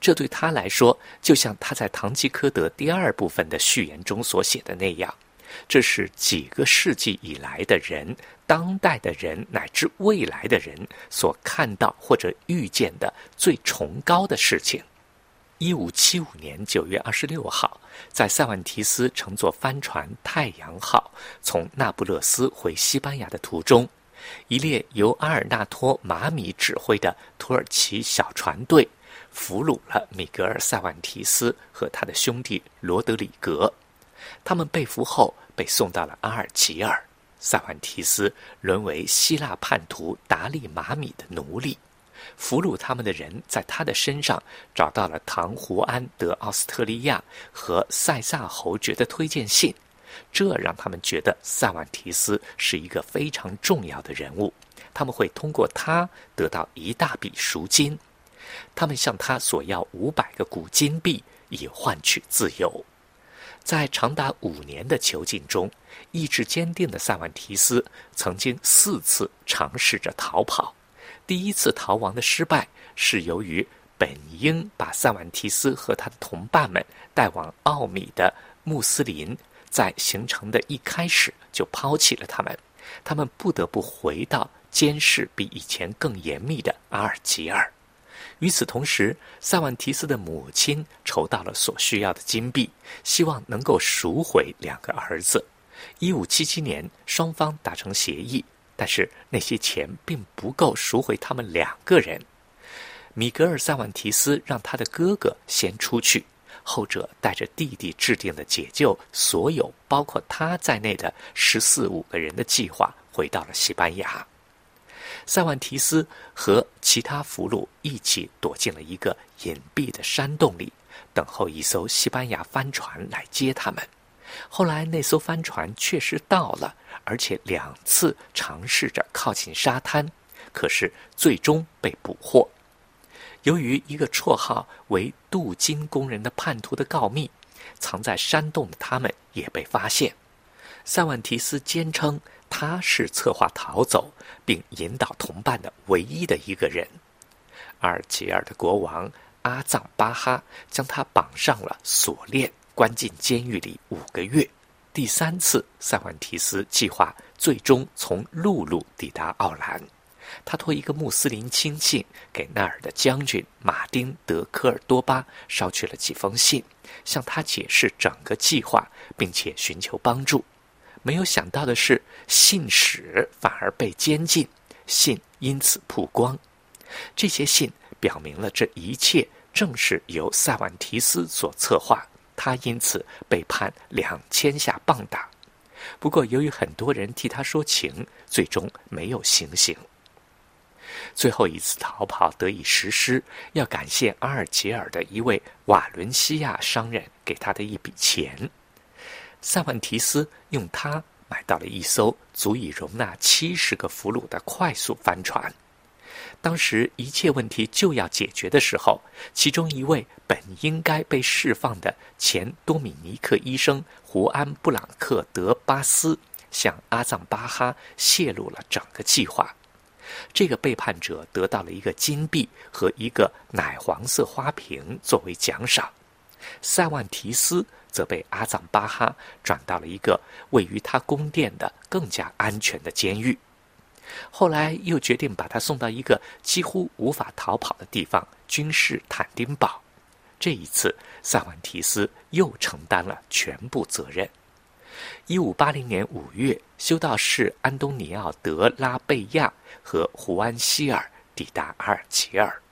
这对他来说，就像他在《堂吉诃德》第二部分的序言中所写的那样，这是几个世纪以来的人、当代的人乃至未来的人所看到或者遇见的最崇高的事情。一五七五年九月二十六号，在塞万提斯乘坐帆船“太阳号”从那不勒斯回西班牙的途中，一列由阿尔纳托·马米指挥的土耳其小船队。俘虏了米格尔·塞万提斯和他的兄弟罗德里格，他们被俘后被送到了阿尔及尔。塞万提斯沦为希腊叛徒达利马米的奴隶。俘虏他们的人在他的身上找到了唐胡安德奥斯特利亚和塞萨侯爵的推荐信，这让他们觉得塞万提斯是一个非常重要的人物，他们会通过他得到一大笔赎金。他们向他索要五百个古金币，以换取自由。在长达五年的囚禁中，意志坚定的塞万提斯曾经四次尝试着逃跑。第一次逃亡的失败是由于本应把塞万提斯和他的同伴们带往奥米的穆斯林，在行程的一开始就抛弃了他们，他们不得不回到监视比以前更严密的阿尔及尔。与此同时，塞万提斯的母亲筹到了所需要的金币，希望能够赎回两个儿子。一五七七年，双方达成协议，但是那些钱并不够赎回他们两个人。米格尔·塞万提斯让他的哥哥先出去，后者带着弟弟制定的解救所有包括他在内的十四五个人的计划，回到了西班牙。塞万提斯和其他俘虏一起躲进了一个隐蔽的山洞里，等候一艘西班牙帆船来接他们。后来，那艘帆船确实到了，而且两次尝试着靠近沙滩，可是最终被捕获。由于一个绰号为“镀金工人”的叛徒的告密，藏在山洞的他们也被发现。塞万提斯坚称。他是策划逃走并引导同伴的唯一的一个人。阿尔及尔的国王阿藏巴哈将他绑上了锁链，关进监狱里五个月。第三次，塞万提斯计划最终从陆路抵达奥兰。他托一个穆斯林亲信给那儿的将军马丁德科尔多巴捎去了几封信，向他解释整个计划，并且寻求帮助。没有想到的是，信使反而被监禁，信因此曝光。这些信表明了这一切正是由塞万提斯所策划，他因此被判两千下棒打。不过，由于很多人替他说情，最终没有行刑。最后一次逃跑得以实施，要感谢阿尔及尔的一位瓦伦西亚商人给他的一笔钱。塞万提斯用它买到了一艘足以容纳七十个俘虏的快速帆船。当时一切问题就要解决的时候，其中一位本应该被释放的前多米尼克医生胡安·布朗克德巴斯向阿藏巴哈泄露了整个计划。这个背叛者得到了一个金币和一个奶黄色花瓶作为奖赏，塞万提斯则被阿藏巴哈转到了一个位于他宫殿的更加安全的监狱。后来又决定把他送到一个几乎无法逃跑的地方——君士坦丁堡。这一次，塞万提斯又承担了全部责任。一五八零年五月，修道士安东尼奥·德拉贝亚和胡安·希尔抵达阿尔及尔，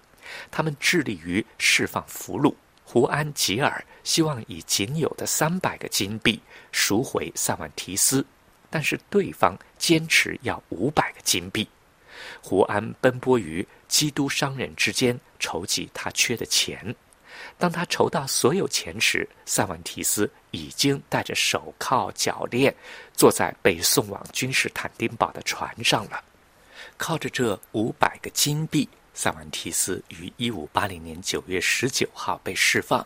他们致力于释放俘虏。胡安·吉尔希望以仅有的三百个金币赎回塞万提斯。但是对方坚持要五百个金币，胡安奔波于基督商人之间筹集他缺的钱。当他筹到所有钱时，塞万提斯已经戴着手铐脚链，坐在被送往君士坦丁堡的船上了。靠着这五百个金币，塞万提斯于一五八零年九月十九号被释放。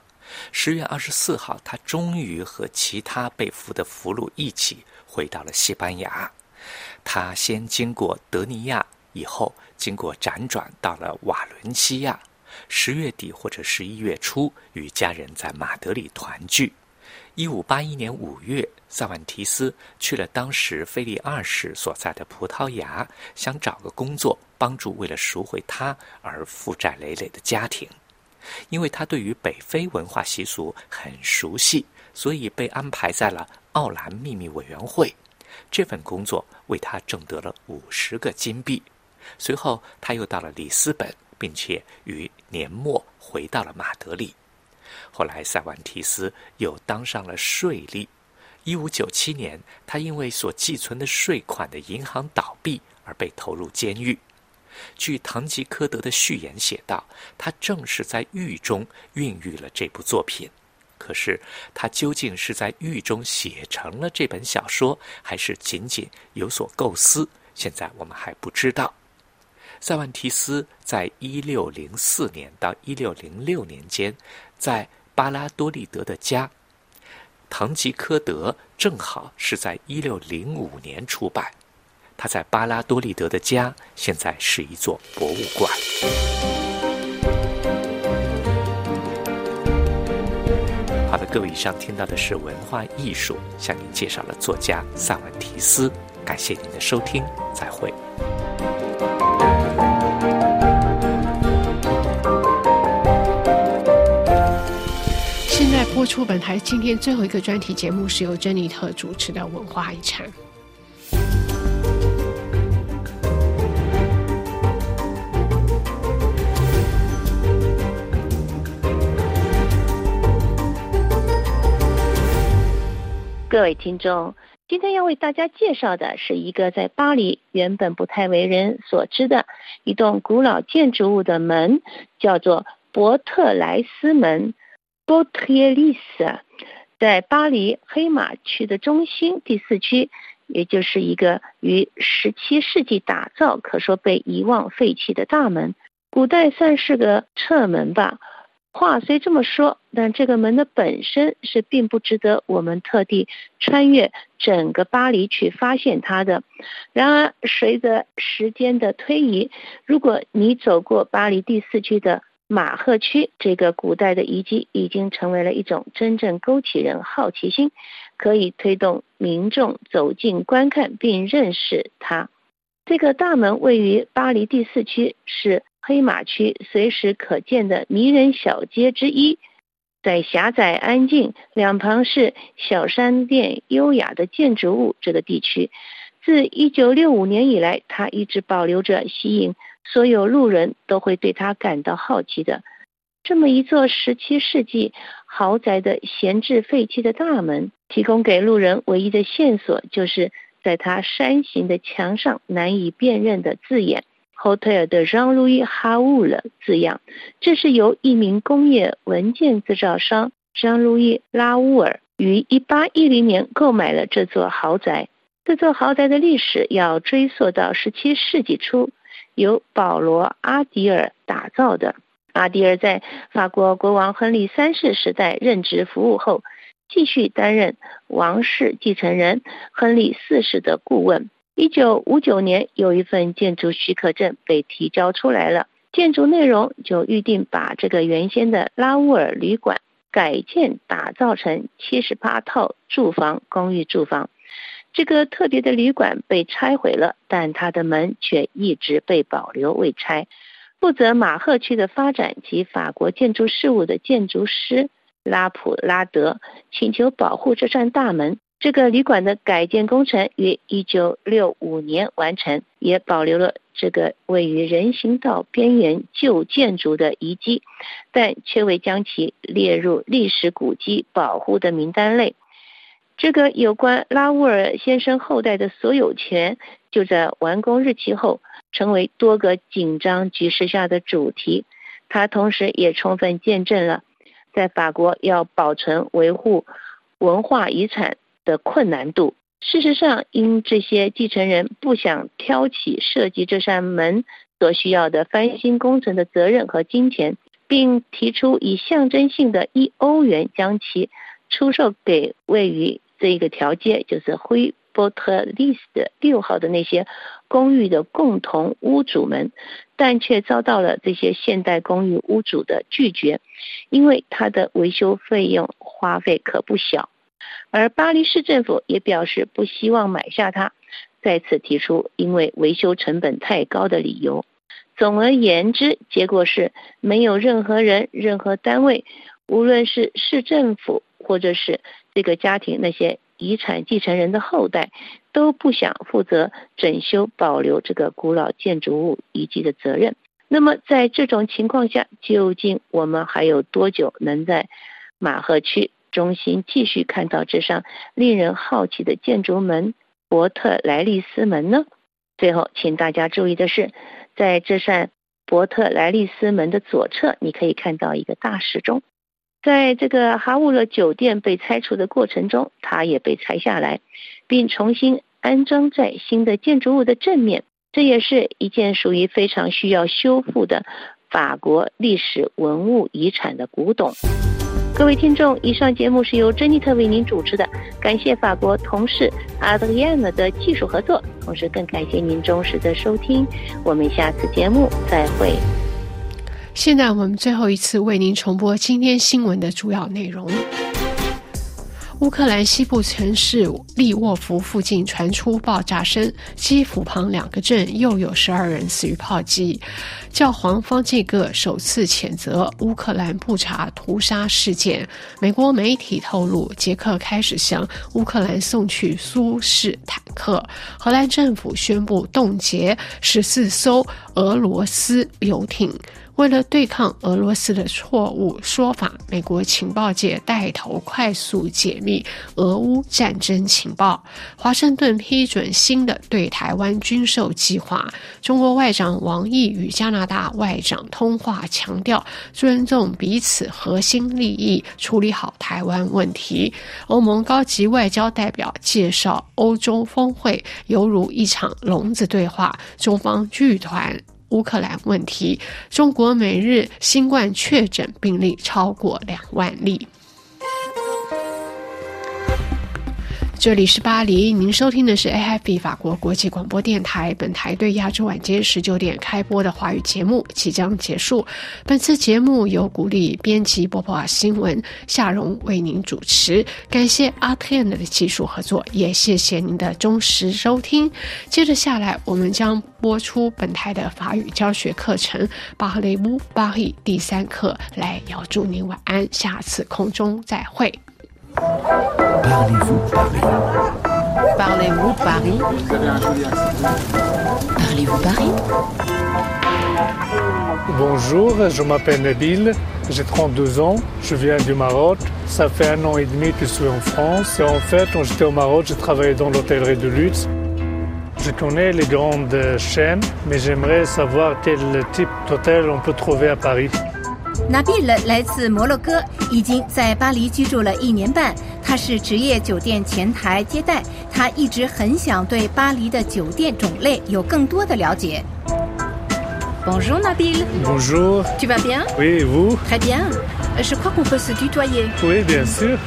十月二十四号，他终于和其他被俘的俘虏一起。回到了西班牙，他先经过德尼亚，以后经过辗转到了瓦伦西亚。十月底或者十一月初，与家人在马德里团聚。一五八一年五月，萨万提斯去了当时菲利二世所在的葡萄牙，想找个工作，帮助为了赎回他而负债累累的家庭。因为他对于北非文化习俗很熟悉，所以被安排在了。奥兰秘密委员会，这份工作为他挣得了五十个金币。随后，他又到了里斯本，并且于年末回到了马德里。后来，塞万提斯又当上了税吏。一五九七年，他因为所寄存的税款的银行倒闭而被投入监狱。据《堂吉诃德》的序言写道，他正是在狱中孕育了这部作品。可是，他究竟是在狱中写成了这本小说，还是仅仅有所构思？现在我们还不知道。塞万提斯在一六零四年到一六零六年间，在巴拉多利德的家，《堂吉诃德》正好是在一六零五年出版。他在巴拉多利德的家，现在是一座博物馆。好的，各位，以上听到的是文化艺术，向您介绍了作家萨万提斯。感谢您的收听，再会。播出本台今天最后一个专题节目，是由珍妮特主持的《文化遗产》。各位听众，今天要为大家介绍的是一个在巴黎原本不太为人所知的一栋古老建筑物的门，叫做伯特莱斯门 b o t r l i s 在巴黎黑马区的中心第四区，也就是一个于十七世纪打造、可说被遗忘废弃的大门，古代算是个侧门吧。话虽这么说，但这个门的本身是并不值得我们特地穿越整个巴黎去发现它的。然而，随着时间的推移，如果你走过巴黎第四区的马赫区，这个古代的遗迹已经成为了一种真正勾起人好奇心，可以推动民众走进观看并认识它。这个大门位于巴黎第四区，是。黑马区随时可见的迷人小街之一，在狭窄安静、两旁是小商店、优雅的建筑物这个地区，自1965年以来，它一直保留着吸引所有路人都会对他感到好奇的这么一座17世纪豪宅的闲置废弃的大门。提供给路人唯一的线索，就是在他山形的墙上难以辨认的字眼。Hotel 的 Jean-Louis Raoul 字样，这是由一名工业文件制造商 Jean-Louis 拉乌尔于1810年购买了这座豪宅。这座豪宅的历史要追溯到17世纪初，由保罗·阿迪尔打造的。阿迪尔在法国国王亨利三世时代任职服务后，继续担任王室继承人亨利四世的顾问。一九五九年，有一份建筑许可证被提交出来了，建筑内容就预定把这个原先的拉乌尔旅馆改建打造成七十八套住房公寓住房。这个特别的旅馆被拆毁了，但它的门却一直被保留未拆。负责马赫区的发展及法国建筑事务的建筑师拉普拉德请求保护这扇大门。这个旅馆的改建工程于一九六五年完成，也保留了这个位于人行道边缘旧建筑的遗迹，但却未将其列入历史古迹保护的名单内。这个有关拉乌尔先生后代的所有权，就在完工日期后成为多个紧张局势下的主题。它同时也充分见证了，在法国要保存维护文化遗产。的困难度。事实上，因这些继承人不想挑起设计这扇门所需要的翻新工程的责任和金钱，并提出以象征性的一欧元将其出售给位于这一个条街，就是灰波特利斯的六号的那些公寓的共同屋主们，但却遭到了这些现代公寓屋主的拒绝，因为它的维修费用花费可不小。而巴黎市政府也表示不希望买下它，再次提出因为维修成本太高的理由。总而言之，结果是没有任何人、任何单位，无论是市政府或者是这个家庭那些遗产继承人的后代，都不想负责整修保留这个古老建筑物遗迹的责任。那么，在这种情况下，究竟我们还有多久能在马赫区？中心继续看到这扇令人好奇的建筑门——伯特莱利斯门呢？最后，请大家注意的是，在这扇伯特莱利斯门的左侧，你可以看到一个大时钟。在这个哈乌勒酒店被拆除的过程中，它也被拆下来，并重新安装在新的建筑物的正面。这也是一件属于非常需要修复的法国历史文物遗产的古董。各位听众，以上节目是由珍妮特为您主持的，感谢法国同事阿德里安娜的技术合作，同时更感谢您忠实的收听，我们下次节目再会。现在我们最后一次为您重播今天新闻的主要内容。乌克兰西部城市利沃夫附近传出爆炸声，基辅旁两个镇又有十二人死于炮击。教皇方济各首次谴责乌克兰布查屠杀事件。美国媒体透露，捷克开始向乌克兰送去苏式坦克。荷兰政府宣布冻结十四艘俄罗斯游艇。为了对抗俄罗斯的错误说法，美国情报界带头快速解密俄乌战争情报。华盛顿批准新的对台湾军售计划。中国外长王毅与加拿大外长通话，强调尊重彼此核心利益，处理好台湾问题。欧盟高级外交代表介绍，欧洲峰会犹如一场聋子对话，中方剧团。乌克兰问题，中国每日新冠确诊病例超过两万例。这里是巴黎，您收听的是 AFB 法国国际广播电台。本台对亚洲晚间十九点开播的华语节目即将结束。本次节目由鼓励编辑播报新闻夏荣为您主持，感谢阿天的技术合作，也谢谢您的忠实收听。接着下来，我们将播出本台的法语教学课程《巴雷乌巴黎》第三课，来要祝您晚安，下次空中再会。Parlez-vous Paris? Parlez-vous Paris? Parlez-vous Paris? Bonjour, je m'appelle Nabil, j'ai 32 ans, je viens du Maroc. Ça fait un an et demi que je suis en France et en fait, quand j'étais au Maroc, j'ai travaillé dans l'hôtellerie de luxe. Je connais les grandes chaînes, mais j'aimerais savoir quel type d'hôtel on peut trouver à Paris. Nabil 来自摩洛哥，已经在巴黎居住了一年半。他是职业酒店前台接待，他一直很想对巴黎的酒店种类有更多的了解。Bonjour Nabil. Bonjour. Tu vas bien Oui, et vous Très bien. Je crois qu'on peut se tutoyer. Oui, bien sûr.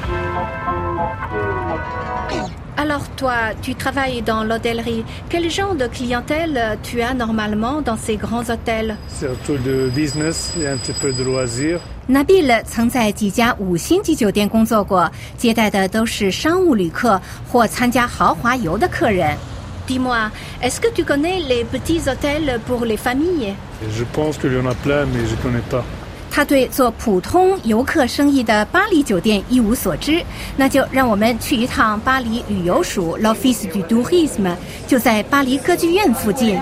Alors toi, tu travailles dans l'hôtellerie. Quel genre de clientèle tu as normalement dans ces grands hôtels Surtout de business et un petit peu de loisirs. Nabil 曾在几家五星级酒店工作过，接待的都是商务旅客或参加豪华游的客人。Dis-moi, est-ce que tu connais les petits hôtels pour les familles Je pense qu'il y en a plein, mais je ne connais pas. 他对做普通游客生意的巴黎酒店一无所知，那就让我们去一趟巴黎旅游署 L'Office du Tourisme，就在巴黎歌剧院附近。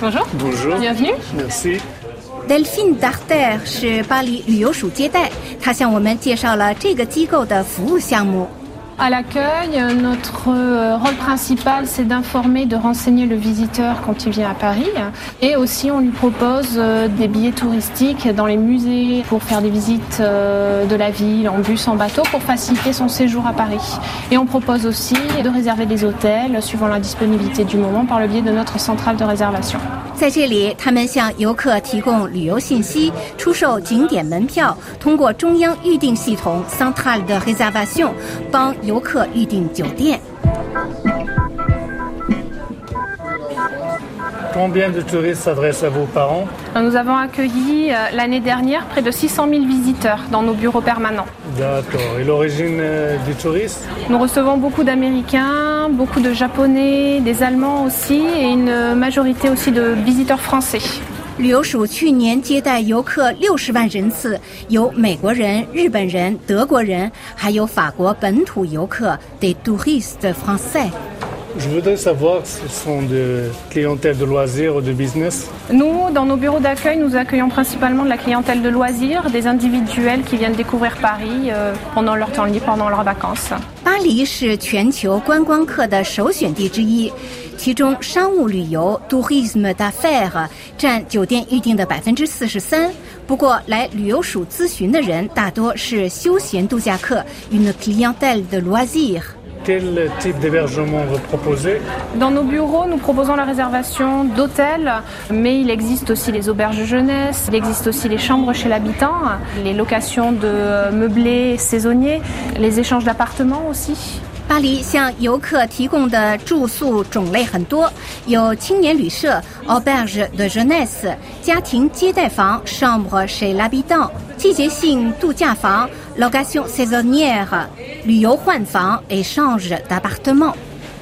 Bonjour. Bonjour. Bienvenue. Merci. Delphine Darter 是巴黎旅游署接待，他向我们介绍了这个机构的服务项目。À l'accueil, notre euh, rôle principal, c'est d'informer, de renseigner le visiteur quand il vient à Paris. Et aussi, on lui propose euh, des billets touristiques dans les musées pour faire des visites euh, de la ville en bus, en bateau, pour faciliter son séjour à Paris. Et on propose aussi de réserver des hôtels suivant la disponibilité du moment par le biais de notre centrale de réservation. 在这里，他们向游客提供旅游信息，出售景点门票，通过中央预订系统 Centrale de Réservation 帮 游客预订酒店。 Combien de touristes s'adressent à vous par an Nous avons accueilli euh, l'année dernière près de 600 000 visiteurs dans nos bureaux permanents. D'accord. Et l'origine euh, des touristes Nous recevons beaucoup d'Américains, beaucoup de Japonais, des Allemands aussi et une majorité aussi de visiteurs français. 旅游署去年接待游客六十万人次，有美国人、日本人、德国人，还有法国本土游客 des touristes français。Je voudrais savoir si ce sont de clientèle de loisirs ou de business. Nous, dans nos bureaux d'accueil, nous accueillons principalement de la clientèle de loisirs, des individuels qui viennent découvrir Paris euh, pendant leur temps libre, pendant leurs vacances. 巴黎是全球观光客的首选地之一，其中商务旅游 （tourisme d'affaires） 占酒店预订的百分之四十三。不过，来旅游署咨询的人大多是休闲度假客 （une clientèle de loisirs）。 Quel type d'hébergement vous proposez Dans nos bureaux, nous proposons la réservation d'hôtels, mais il existe aussi les auberges de jeunesse, il existe aussi les chambres chez l'habitant, les locations de meublés saisonniers, les échanges d'appartements aussi. 巴黎向游客提供的住宿种类很多，有青年旅社 （auberge de jeunesse）、家庭接待房 （chambre chez l'habitant）、季节性度假房 （location saisonnière）、旅游换房 （échange d'appartement）。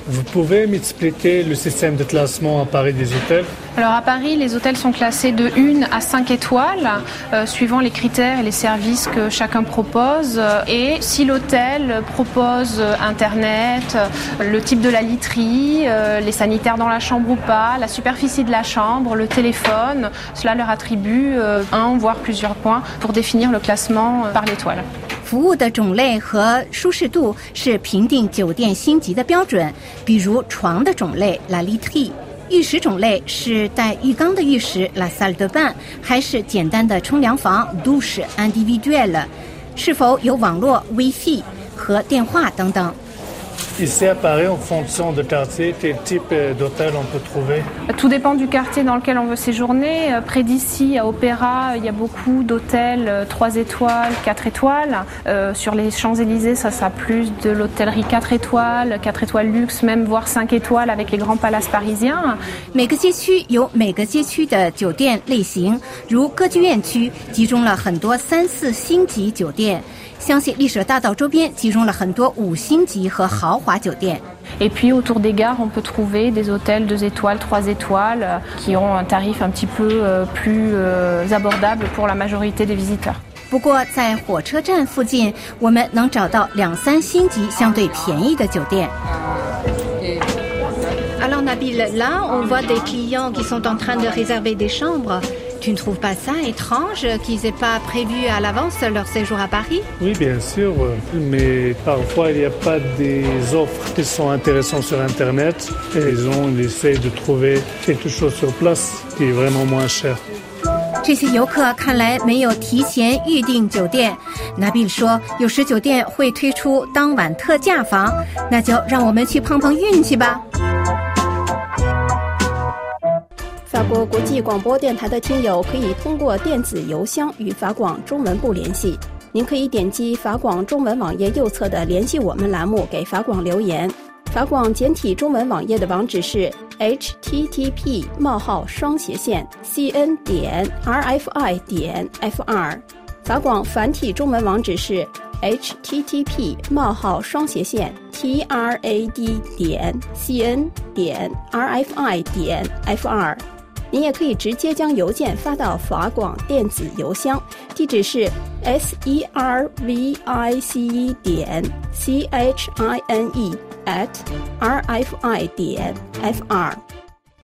Vous pouvez m'expliquer le système de classement à Paris des hôtels? Alors à Paris, les hôtels sont classés de 1 à 5 étoiles, euh, suivant les critères et les services que chacun propose. Et si l'hôtel propose Internet, le type de la literie, euh, les sanitaires dans la chambre ou pas, la superficie de la chambre, le téléphone, cela leur attribue euh, un voire plusieurs points pour définir le classement par l'étoile. 服务的种类和舒适度是评定酒店星级的标准，比如床的种类 la literie，浴室种类是带浴缸的浴室 la salle de bain，还是简单的冲凉房 douche individuelle，是否有网络 WiFi 和电话等等。Ici à Paris, en fonction de quartier, quel type d'hôtel on peut trouver Tout dépend du quartier dans lequel on veut séjourner. Euh, Près d'ici, à Opéra, il y a beaucoup d'hôtels 3 étoiles, 4 étoiles. Euh, sur les Champs-Élysées, ça sera plus de l'hôtellerie 4 étoiles, 4 étoiles luxe, même voire 5 étoiles avec les grands palaces parisiens. 每个街区有每个街区的酒店类型，如歌剧院区集中了很多三四星级酒店， 香榭丽舍大道周边集中了很多五星级和豪华酒店。 Et puis autour des gares, on peut trouver des hôtels 2 étoiles, 3 étoiles, euh, qui ont un tarif un petit peu euh, plus euh, abordable pour la majorité des visiteurs. 不过在火车站附近，我们能找到两三星级相对便宜的酒店。Alors Nabil, là on voit des clients qui sont en train de réserver des chambres. Tu ne trouves pas ça étrange qu'ils n'aient pas prévu à l'avance leur séjour à Paris Oui, bien sûr, mais parfois il n'y a pas des offres qui sont intéressantes sur Internet. Et ils ont essayé de trouver quelque chose sur place qui est vraiment moins cher. 这些游客看来没有提前预订酒店。拿比说，有时酒店会推出当晚特价房，那就让我们去碰碰运气吧。 法国国际广播电台的听友可以通过电子邮箱与法广中文部联系。您可以点击法广中文网页右侧的“联系我们”栏目，给法广留言。法广简体中文网页的网址是 http: 冒号双斜线 cn 点 rfi 点 fr。法广繁体中文网址是 http: 冒号双斜线 trad 点 cn 点 rfi 点 fr。您也可以直接将邮件发到法广电子邮箱，地址是 s e r v i c e 点 c h i n e at r f i 点 f r。